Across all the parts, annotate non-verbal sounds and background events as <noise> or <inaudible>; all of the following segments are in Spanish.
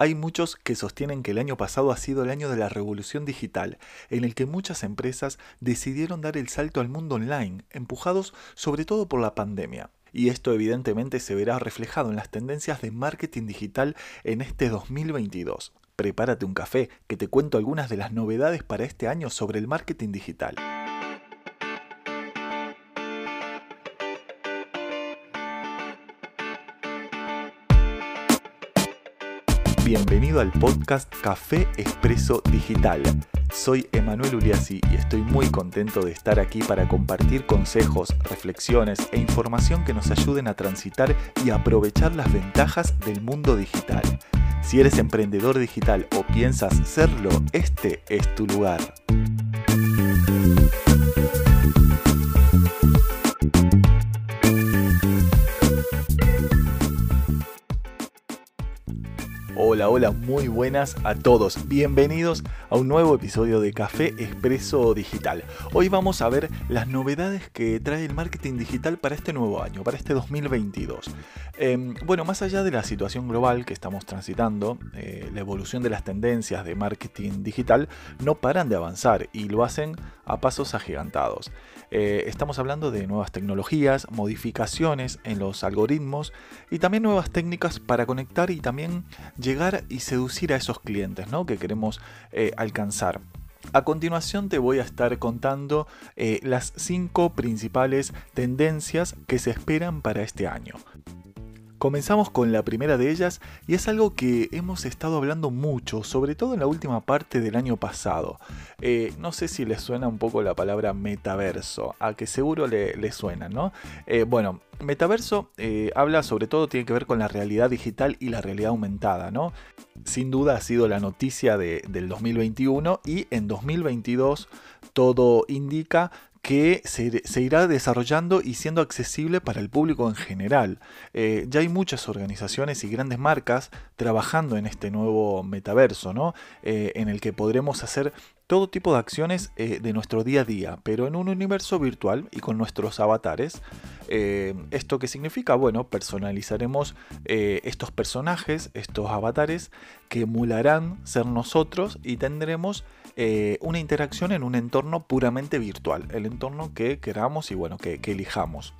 Hay muchos que sostienen que el año pasado ha sido el año de la revolución digital, en el que muchas empresas decidieron dar el salto al mundo online, empujados sobre todo por la pandemia. Y esto evidentemente se verá reflejado en las tendencias de marketing digital en este 2022. Prepárate un café, que te cuento algunas de las novedades para este año sobre el marketing digital. Bienvenido al podcast Café Expreso Digital. Soy Emanuel Uliassi y estoy muy contento de estar aquí para compartir consejos, reflexiones e información que nos ayuden a transitar y aprovechar las ventajas del mundo digital. Si eres emprendedor digital o piensas serlo, este es tu lugar. Hola, muy buenas a todos. Bienvenidos a un nuevo episodio de Café Expreso Digital. Hoy vamos a ver las novedades que trae el marketing digital para este nuevo año, para este 2022. Em, bueno, más allá de la situación global que estamos transitando, eh, la evolución de las tendencias de marketing digital no paran de avanzar y lo hacen a pasos agigantados. Eh, estamos hablando de nuevas tecnologías, modificaciones en los algoritmos y también nuevas técnicas para conectar y también llegar y seducir a esos clientes ¿no? que queremos eh, alcanzar. A continuación te voy a estar contando las cinco principales tendencias que se esperan para este año. Comenzamos con la primera de ellas y es algo que hemos estado hablando mucho, sobre todo en la última parte del año pasado. Eh, no sé si les suena un poco la palabra metaverso, a que seguro le, suena, ¿no? Eh, bueno, metaverso eh, habla sobre todo, tiene que ver con la realidad digital y la realidad aumentada, ¿no? Sin duda ha sido la noticia del 2021 y en 2022 todo indica que se, irá desarrollando y siendo accesible para el público en general. Eh, ya hay muchas organizaciones y grandes marcas trabajando en este nuevo metaverso, ¿no? Eh, en el que podremos hacer todo tipo de acciones eh, de nuestro día a día, pero en un universo virtual y con nuestros avatares. ¿Esto qué significa? Bueno, personalizaremos estos personajes, estos avatares, que emularán ser nosotros y tendremos eh, una interacción en un entorno puramente virtual, el entorno que queramos y bueno, que, elijamos.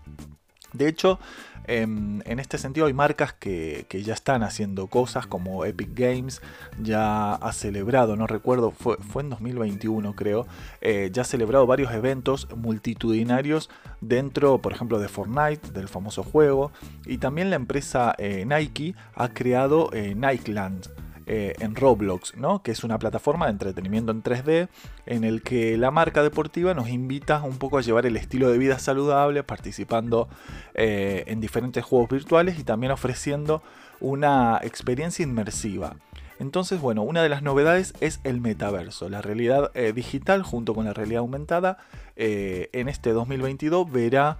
De hecho, em, en este sentido hay marcas que, ya están haciendo cosas como Epic Games, ya ha celebrado, no recuerdo, fue, fue en 2021 creo, eh, ya ha celebrado varios eventos multitudinarios dentro, por ejemplo, de Fortnite, del famoso juego, y también la empresa eh, Nike ha creado Nikeland eh, en Roblox, ¿no? que es una plataforma de entretenimiento en 3D en el que la marca deportiva nos invita un poco a llevar el estilo de vida saludable participando eh, en diferentes juegos virtuales y también ofreciendo una experiencia inmersiva. Entonces, bueno, una de las novedades es el metaverso, la realidad eh, digital junto con la realidad aumentada. en este 2022 verá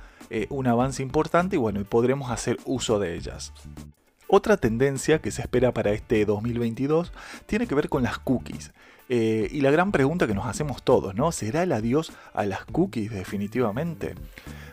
un avance importante y bueno, y podremos hacer uso de ellas. Otra tendencia que se espera para este 2022 tiene que ver con las cookies. Eh, y la gran pregunta que nos hacemos todos, ¿no? ¿Será el adiós a las cookies definitivamente?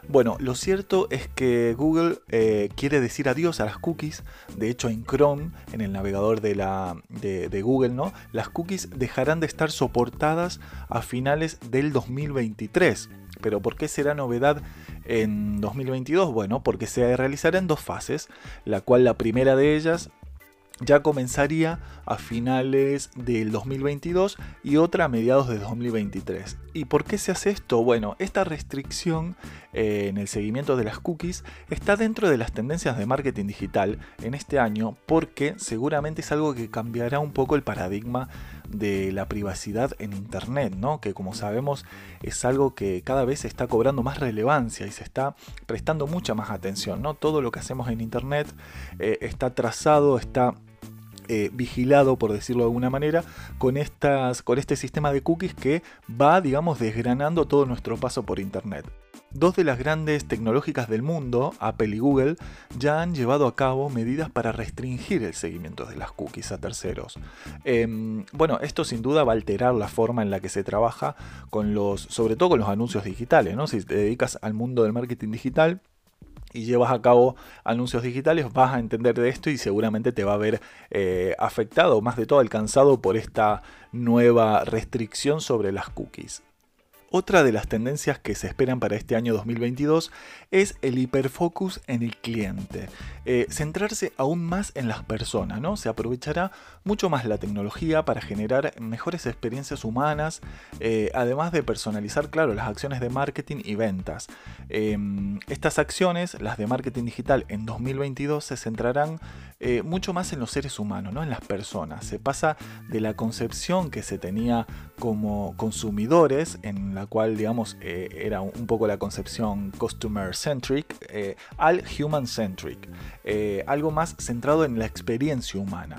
Bueno, lo cierto es que Google eh, quiere decir adiós a las cookies. De hecho, en Chrome, en el navegador de, Google, ¿no? Las cookies dejarán de estar soportadas a finales del 2023. Pero ¿por qué será novedad en 2022? Bueno, porque se realizará en dos fases, la cual la primera de ellas ya comenzaría a finales del 2022 y otra a mediados de 2023. ¿Y por qué se hace esto? Bueno, esta restricción eh, en el seguimiento de las cookies está dentro de las tendencias de marketing digital en este año porque seguramente es algo que cambiará un poco el paradigma de la privacidad en Internet, ¿no? que como sabemos es algo que cada vez está cobrando más relevancia y se está prestando mucha más atención. ¿no? Todo lo que hacemos en Internet eh, está trazado, está eh, vigilado, por decirlo de alguna manera, con, estas, con este sistema de cookies que va, digamos, desgranando todo nuestro paso por Internet. Dos de las grandes tecnológicas del mundo, Apple y Google, ya han llevado a cabo medidas para restringir el seguimiento de las cookies a terceros. Em, bueno, esto sin duda va a alterar la forma en la que se trabaja con los, sobre todo con los anuncios digitales, ¿no? Si te dedicas al mundo del marketing digital, y llevas a cabo anuncios digitales, vas a entender de esto y seguramente te va a ver eh, afectado, más de todo alcanzado por esta nueva restricción sobre las cookies. Otra de las tendencias que se esperan para este año 2022 es el hiperfocus en el cliente. Eh, centrarse aún más en las personas, ¿no? Se aprovechará mucho más la tecnología para generar mejores experiencias humanas, eh, además de personalizar, claro, las acciones de marketing y ventas. Em, estas acciones, las de marketing digital en 2022, se centrarán eh, mucho más en los seres humanos, ¿no? en las personas. Se pasa de la concepción que se tenía como consumidores, en la cual, digamos, eh, era un poco la concepción customer centric, eh, al human centric, algo más centrado en la experiencia humana.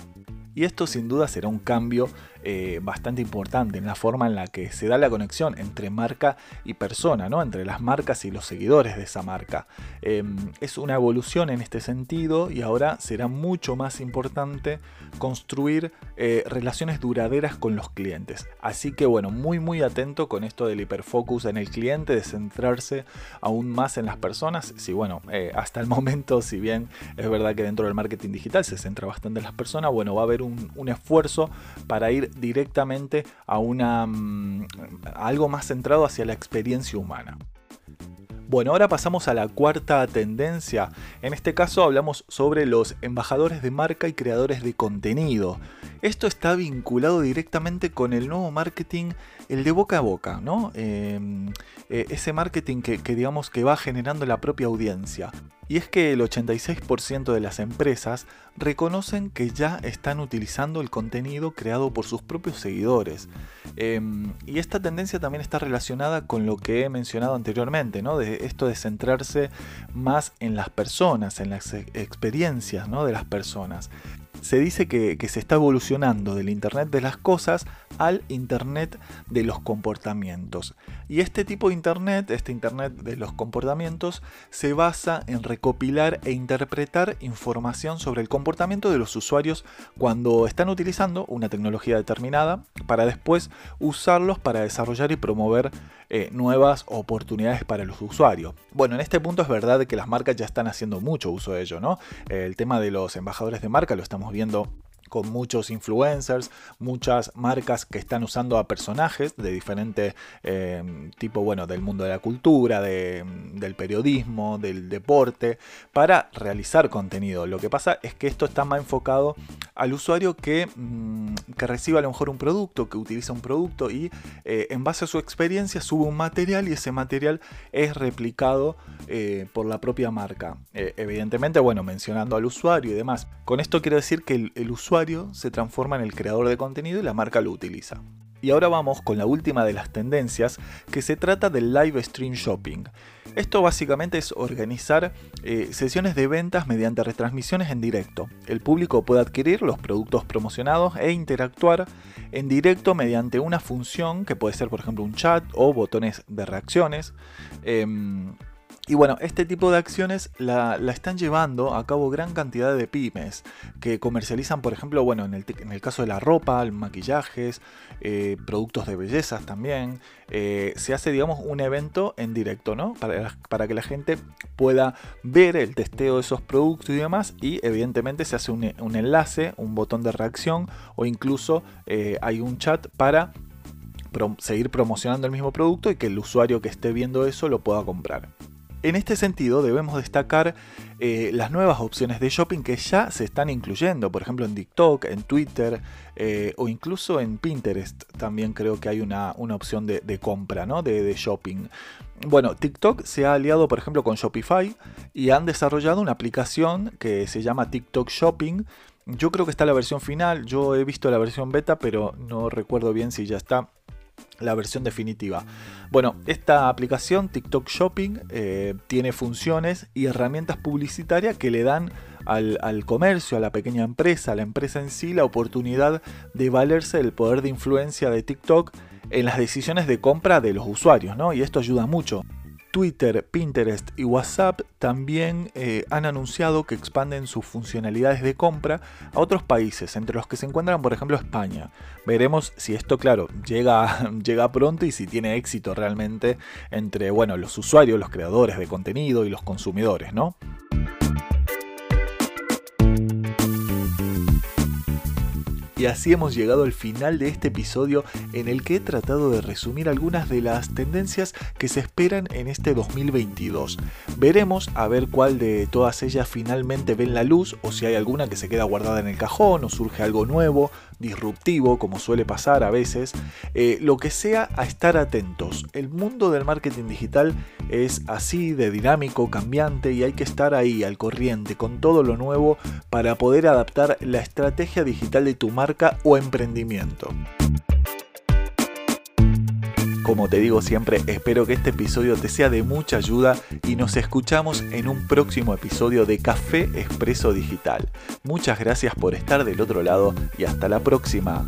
Y esto sin duda será un cambio eh, bastante importante en la forma en la que se da la conexión entre marca y persona, ¿no? entre las marcas y los seguidores de esa marca. Em, es una evolución en este sentido y ahora será mucho más importante construir eh, relaciones duraderas con los clientes. Así que bueno, muy muy atento con esto del hiperfocus en el cliente, de centrarse aún más en las personas. Si bueno, eh, hasta el <laughs> momento, si bien es verdad que dentro del marketing digital se centra bastante en las personas, bueno, va a haber un esfuerzo para ir directamente a, una, mm, algo más centrado hacia la experiencia humana. Bueno, ahora pasamos a la cuarta tendencia. En este caso hablamos sobre los embajadores de marca y creadores de contenido. Esto está vinculado directamente con el nuevo marketing, el de boca a boca, ¿no? Em, eh, ese marketing que, que digamos que va generando la propia audiencia. Y es que el 86% de las empresas reconocen que ya están utilizando el contenido creado por sus propios seguidores. Em, y esta tendencia también está relacionada con lo que he mencionado anteriormente, ¿no? De esto de centrarse más en las personas, en las experiencias ¿no? de las personas se dice que, se está evolucionando del Internet de las cosas al Internet de los comportamientos. Y este tipo de Internet, este Internet de los comportamientos, se basa en recopilar e interpretar información sobre el comportamiento de los usuarios cuando están utilizando una tecnología determinada para después usarlos para desarrollar y promover eh, nuevas oportunidades para los usuarios. Bueno, en este punto es verdad que las marcas ya están haciendo mucho uso de ello, ¿no? El tema de los embajadores de marca lo estamos viendo con muchos influencers, muchas marcas que están usando a personajes de diferente eh, tipo, bueno, del mundo de la cultura, del periodismo, del deporte, para realizar contenido. Lo que pasa es que esto está más enfocado al usuario que, mm, que recibe a lo mejor un producto, que utiliza un producto y eh, en base a su experiencia sube un material y ese material es replicado eh, por la propia marca. evidentemente, bueno, mencionando al usuario y demás. Con esto quiero decir que el usuario se transforma en el creador de contenido y la marca lo utiliza. Y ahora vamos con la última de las tendencias, que se trata del live stream shopping. Esto básicamente es organizar eh, sesiones de ventas mediante retransmisiones en directo. El público puede adquirir los productos promocionados e interactuar en directo mediante una función que puede ser por ejemplo un chat o botones de reacciones. Em, y bueno, este tipo de acciones la, están llevando a cabo gran cantidad de pymes que comercializan, por ejemplo, bueno, en el, caso de la ropa, maquillajes, eh, productos de belleza también. Eh, se hace, digamos, un evento en directo, ¿no? Para, para, que la gente pueda ver el testeo de esos productos y demás. Y evidentemente se hace un, enlace, un botón de reacción o incluso eh, hay un chat para seguir promocionando el mismo producto y que el usuario que esté viendo eso lo pueda comprar. En este sentido debemos destacar eh, las nuevas opciones de shopping que ya se están incluyendo, por ejemplo en TikTok, en Twitter eh, o incluso en Pinterest también creo que hay una, opción de, compra, ¿no? de, de shopping. Bueno, TikTok se ha aliado por ejemplo con Shopify y han desarrollado una aplicación que se llama TikTok Shopping. Yo creo que está la versión final, yo he visto la versión beta, pero no recuerdo bien si ya está la versión definitiva. Bueno, esta aplicación TikTok Shopping eh, tiene funciones y herramientas publicitarias que le dan al, comercio, a la pequeña empresa, a la empresa en sí, la oportunidad de valerse del poder de influencia de TikTok en las decisiones de compra de los usuarios, ¿no? Y esto ayuda mucho. Twitter, Pinterest y WhatsApp también eh, han anunciado que expanden sus funcionalidades de compra a otros países, entre los que se encuentran por ejemplo España. Veremos si esto, claro, llega, <laughs> llega pronto y si tiene éxito realmente entre bueno, los usuarios, los creadores de contenido y los consumidores, ¿no? Y así hemos llegado al final de este episodio en el que he tratado de resumir algunas de las tendencias que se esperan en este 2022. Veremos a ver cuál de todas ellas finalmente ven la luz o si hay alguna que se queda guardada en el cajón o surge algo nuevo, disruptivo, como suele pasar a veces. Eh, lo que sea a estar atentos. El mundo del marketing digital es así de dinámico, cambiante y hay que estar ahí al corriente con todo lo nuevo para poder adaptar la estrategia digital de tu marca o emprendimiento. Como te digo siempre, espero que este episodio te sea de mucha ayuda y nos escuchamos en un próximo episodio de Café Expreso Digital. Muchas gracias por estar del otro lado y hasta la próxima.